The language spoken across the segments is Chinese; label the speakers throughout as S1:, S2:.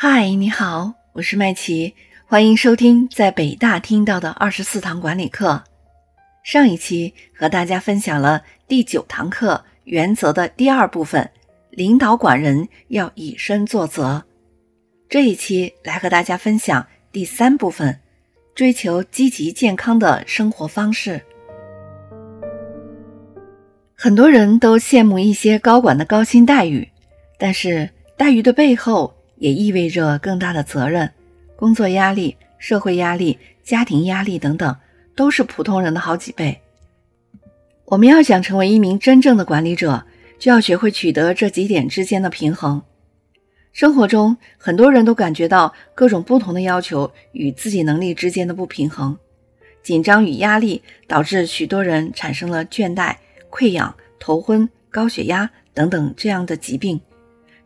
S1: 嗨，你好，我是麦琪，欢迎收听在北大听到的二十四堂管理课。上一期和大家分享了第九堂课原则的第二部分，领导管人要以身作则。这一期来和大家分享第三部分，追求积极健康的生活方式。很多人都羡慕一些高管的高薪待遇，但是待遇的背后。也意味着更大的责任、工作压力、社会压力、家庭压力等等，都是普通人的好几倍。我们要想成为一名真正的管理者，就要学会取得这几点之间的平衡。生活中，很多人都感觉到各种不同的要求与自己能力之间的不平衡，紧张与压力导致许多人产生了倦怠、溃疡、头昏、高血压等等这样的疾病。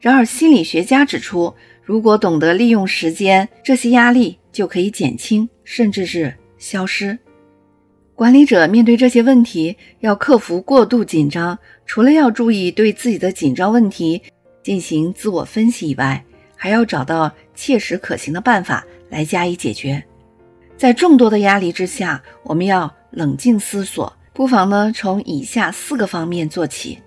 S1: 然而，心理学家指出，如果懂得利用时间，这些压力就可以减轻，甚至是消失。管理者面对这些问题，要克服过度紧张，除了要注意对自己的紧张问题进行自我分析以外，还要找到切实可行的办法来加以解决。在众多的压力之下，我们要冷静思索，不妨呢从以下四个方面做起。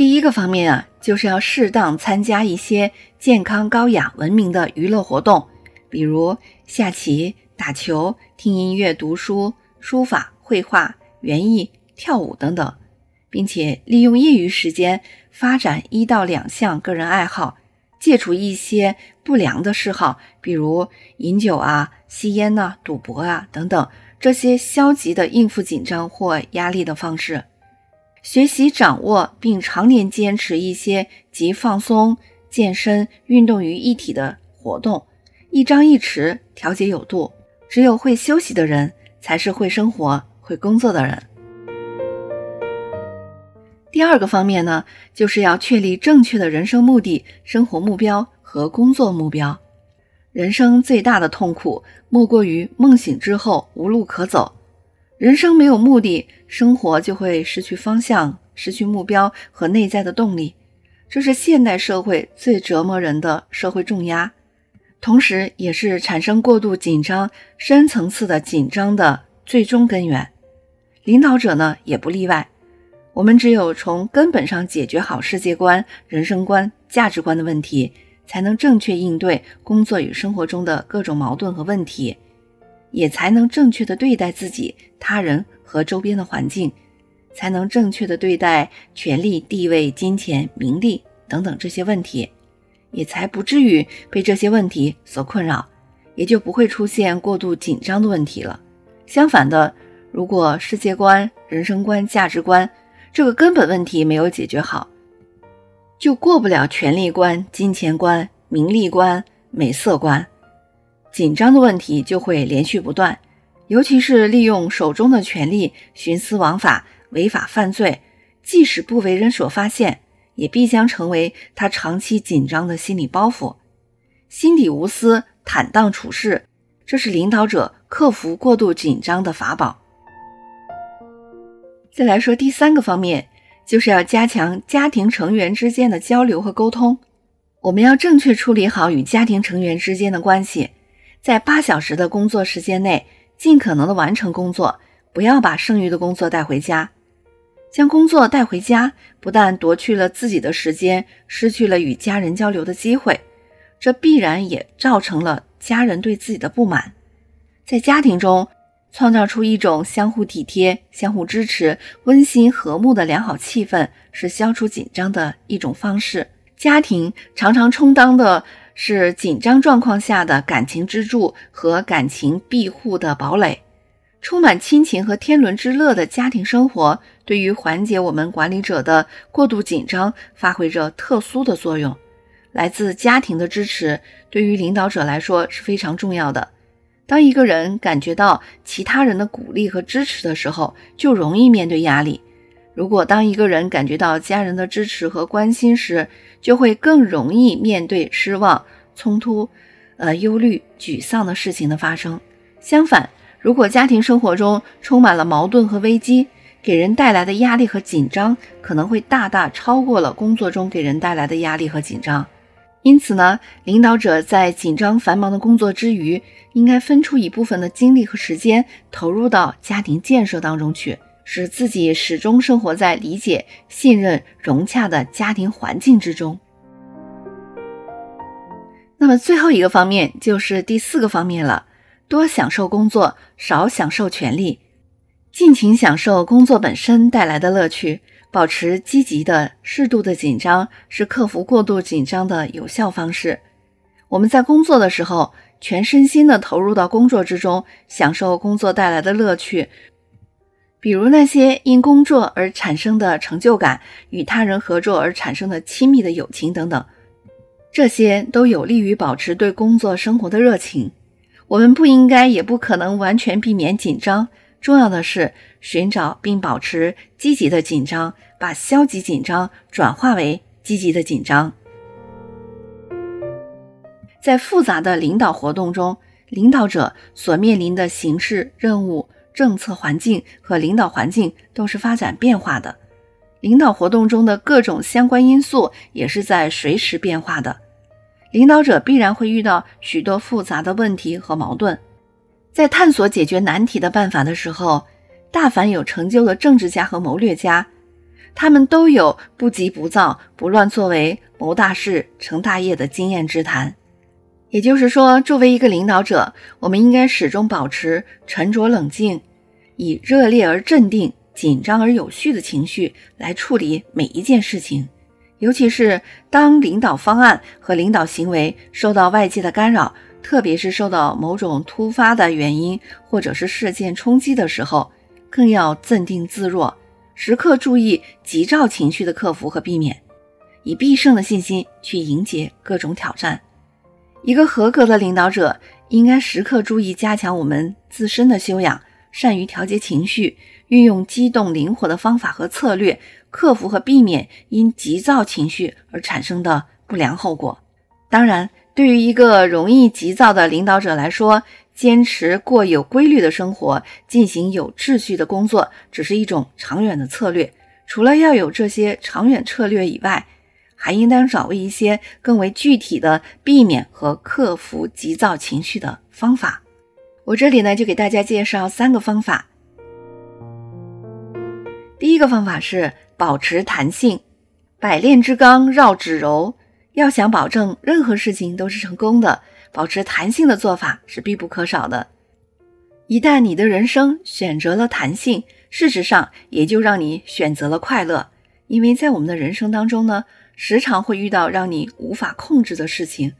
S1: 第一个方面啊，就是要适当参加一些健康、高雅、文明的娱乐活动，比如下棋、打球、听音乐、读书、书法、绘画、园艺、跳舞等等，并且利用业余时间发展一到两项个人爱好，戒除一些不良的嗜好，比如饮酒啊、吸烟呐、赌博啊等等这些消极的应付紧张或压力的方式。学习掌握并常年坚持一些集放松、健身、运动于一体的活动，一张一弛，调节有度。只有会休息的人，才是会生活、会工作的人。第二个方面呢，就是要确立正确的人生目的、生活目标和工作目标。人生最大的痛苦，莫过于梦醒之后无路可走。人生没有目的，生活就会失去方向、失去目标和内在的动力，这是现代社会最折磨人的社会重压，同时也是产生过度紧张、深层次的紧张的最终根源。领导者呢也不例外。我们只有从根本上解决好世界观、人生观、价值观的问题，才能正确应对工作与生活中的各种矛盾和问题。也才能正确的对待自己、他人和周边的环境，才能正确的对待权力、地位、金钱、名利等等这些问题，也才不至于被这些问题所困扰，也就不会出现过度紧张的问题了。相反的，如果世界观、人生观、价值观这个根本问题没有解决好，就过不了权力观、金钱观、名利观、美色观。紧张的问题就会连续不断，尤其是利用手中的权力徇私枉法、违法犯罪，即使不为人所发现，也必将成为他长期紧张的心理包袱。心底无私、坦荡处事，这是领导者克服过度紧张的法宝。再来说第三个方面，就是要加强家庭成员之间的交流和沟通。我们要正确处理好与家庭成员之间的关系。在八小时的工作时间内，尽可能的完成工作，不要把剩余的工作带回家。将工作带回家，不但夺去了自己的时间，失去了与家人交流的机会，这必然也造成了家人对自己的不满。在家庭中，创造出一种相互体贴、相互支持、温馨和睦的良好气氛，是消除紧张的一种方式。家庭常常充当的。是紧张状况下的感情支柱和感情庇护的堡垒，充满亲情和天伦之乐的家庭生活，对于缓解我们管理者的过度紧张发挥着特殊的作用。来自家庭的支持对于领导者来说是非常重要的。当一个人感觉到其他人的鼓励和支持的时候，就容易面对压力。如果当一个人感觉到家人的支持和关心时，就会更容易面对失望、冲突、呃忧虑、沮丧的事情的发生。相反，如果家庭生活中充满了矛盾和危机，给人带来的压力和紧张可能会大大超过了工作中给人带来的压力和紧张。因此呢，领导者在紧张繁忙的工作之余，应该分出一部分的精力和时间投入到家庭建设当中去，使自己始终生活在理解、信任、融洽的家庭环境之中。那么最后一个方面就是第四个方面了：多享受工作，少享受权利，尽情享受工作本身带来的乐趣。保持积极的、适度的紧张是克服过度紧张的有效方式。我们在工作的时候，全身心的投入到工作之中，享受工作带来的乐趣，比如那些因工作而产生的成就感，与他人合作而产生的亲密的友情等等，这些都有利于保持对工作生活的热情。我们不应该，也不可能完全避免紧张。重要的是寻找并保持积极的紧张，把消极紧张转化为积极的紧张。在复杂的领导活动中，领导者所面临的形式、任务、政策环境和领导环境都是发展变化的，领导活动中的各种相关因素也是在随时变化的。领导者必然会遇到许多复杂的问题和矛盾。在探索解决难题的办法的时候，大凡有成就的政治家和谋略家，他们都有不急不躁、不乱作为、谋大事、成大业的经验之谈。也就是说，作为一个领导者，我们应该始终保持沉着冷静，以热烈而镇定、紧张而有序的情绪来处理每一件事情。尤其是当领导方案和领导行为受到外界的干扰。特别是受到某种突发的原因或者是事件冲击的时候，更要镇定自若，时刻注意急躁情绪的克服和避免，以必胜的信心去迎接各种挑战。一个合格的领导者应该时刻注意加强我们自身的修养，善于调节情绪，运用机动灵活的方法和策略，克服和避免因急躁情绪而产生的不良后果。当然。对于一个容易急躁的领导者来说，坚持过有规律的生活，进行有秩序的工作，只是一种长远的策略。除了要有这些长远策略以外，还应当掌握一些更为具体的避免和克服急躁情绪的方法。我这里呢，就给大家介绍三个方法。第一个方法是保持弹性，百炼之钢，绕指柔。要想保证任何事情都是成功的，保持弹性的做法是必不可少的。一旦你的人生选择了弹性，事实上也就让你选择了快乐。因为在我们的人生当中呢，时常会遇到让你无法控制的事情。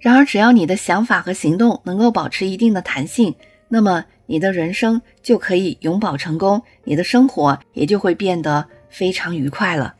S1: 然而，只要你的想法和行动能够保持一定的弹性，那么你的人生就可以永葆成功，你的生活也就会变得非常愉快了。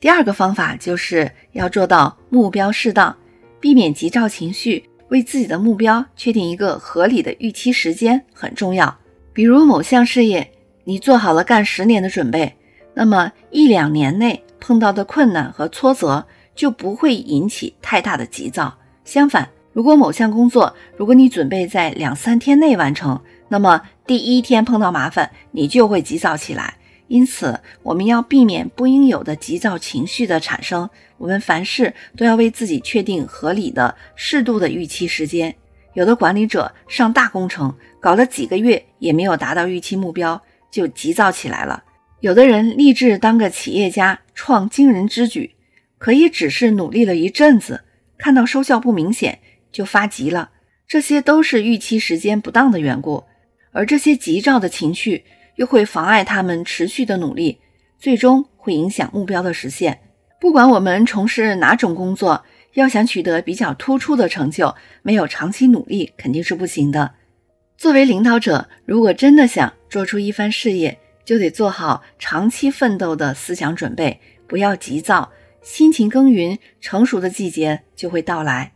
S1: 第二个方法就是要做到目标适当，避免急躁情绪，为自己的目标确定一个合理的预期时间很重要。比如某项事业，你做好了干十年的准备，那么一两年内碰到的困难和挫折就不会引起太大的急躁。相反，如果某项工作，如果你准备在两三天内完成，那么第一天碰到麻烦，你就会急躁起来。因此，我们要避免不应有的急躁情绪的产生。我们凡事都要为自己确定合理的、适度的预期时间。有的管理者上大工程，搞了几个月也没有达到预期目标，就急躁起来了；有的人立志当个企业家，创惊人之举，可以只是努力了一阵子，看到收效不明显就发急了。这些都是预期时间不当的缘故，而这些急躁的情绪。又会妨碍他们持续的努力，最终会影响目标的实现。不管我们从事哪种工作，要想取得比较突出的成就，没有长期努力肯定是不行的。作为领导者，如果真的想做出一番事业，就得做好长期奋斗的思想准备，不要急躁，辛勤耕耘，成熟的季节就会到来。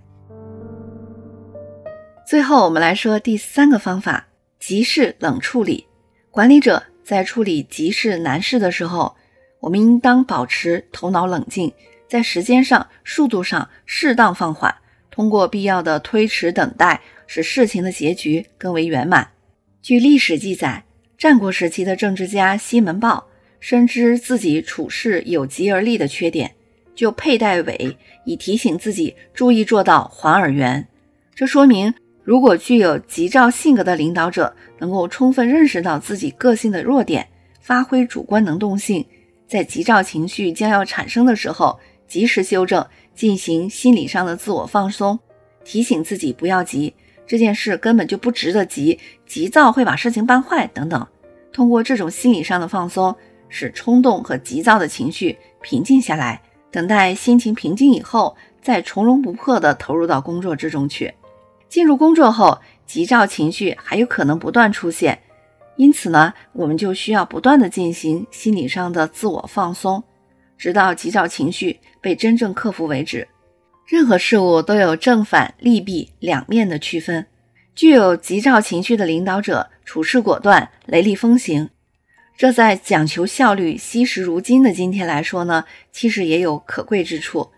S1: 最后，我们来说第三个方法：急事冷处理。管理者在处理急事难事的时候，我们应当保持头脑冷静，在时间上、速度上适当放缓，通过必要的推迟等待，使事情的结局更为圆满。据历史记载，战国时期的政治家西门豹深知自己处事有急而立的缺点，就佩戴尾以提醒自己注意做到环而圆。这说明，如果具有急躁性格的领导者能够充分认识到自己个性的弱点，发挥主观能动性，在急躁情绪将要产生的时候及时修正，进行心理上的自我放松，提醒自己不要急，这件事根本就不值得急，急躁会把事情办坏等等。通过这种心理上的放松，使冲动和急躁的情绪平静下来，等待心情平静以后，再从容不迫地投入到工作之中去。进入工作后，急躁情绪还有可能不断出现，因此呢，我们就需要不断地进行心理上的自我放松，直到急躁情绪被真正克服为止。任何事物都有正反利弊两面的区分。具有急躁情绪的领导者处事果断、雷厉风行，这在讲求效率、惜时如金的今天来说呢，其实也有可贵之处。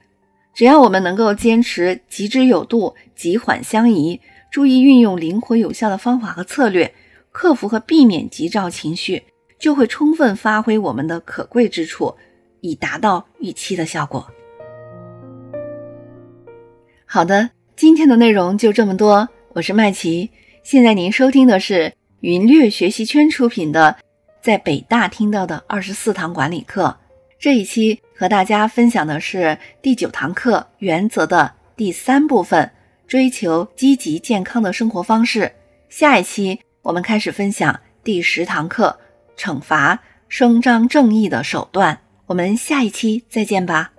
S1: 只要我们能够坚持急之有度、急缓相宜，注意运用灵活有效的方法和策略，克服和避免急躁情绪，就会充分发挥我们的可贵之处，以达到预期的效果。好的，今天的内容就这么多。我是麦琪，现在您收听的是云略学习圈出品的《在北大听到的二十四堂管理课》。这一期和大家分享的是第九堂课原则的第三部分：追求积极健康的生活方式。下一期我们开始分享第十堂课：惩罚声张正义的手段。我们下一期再见吧。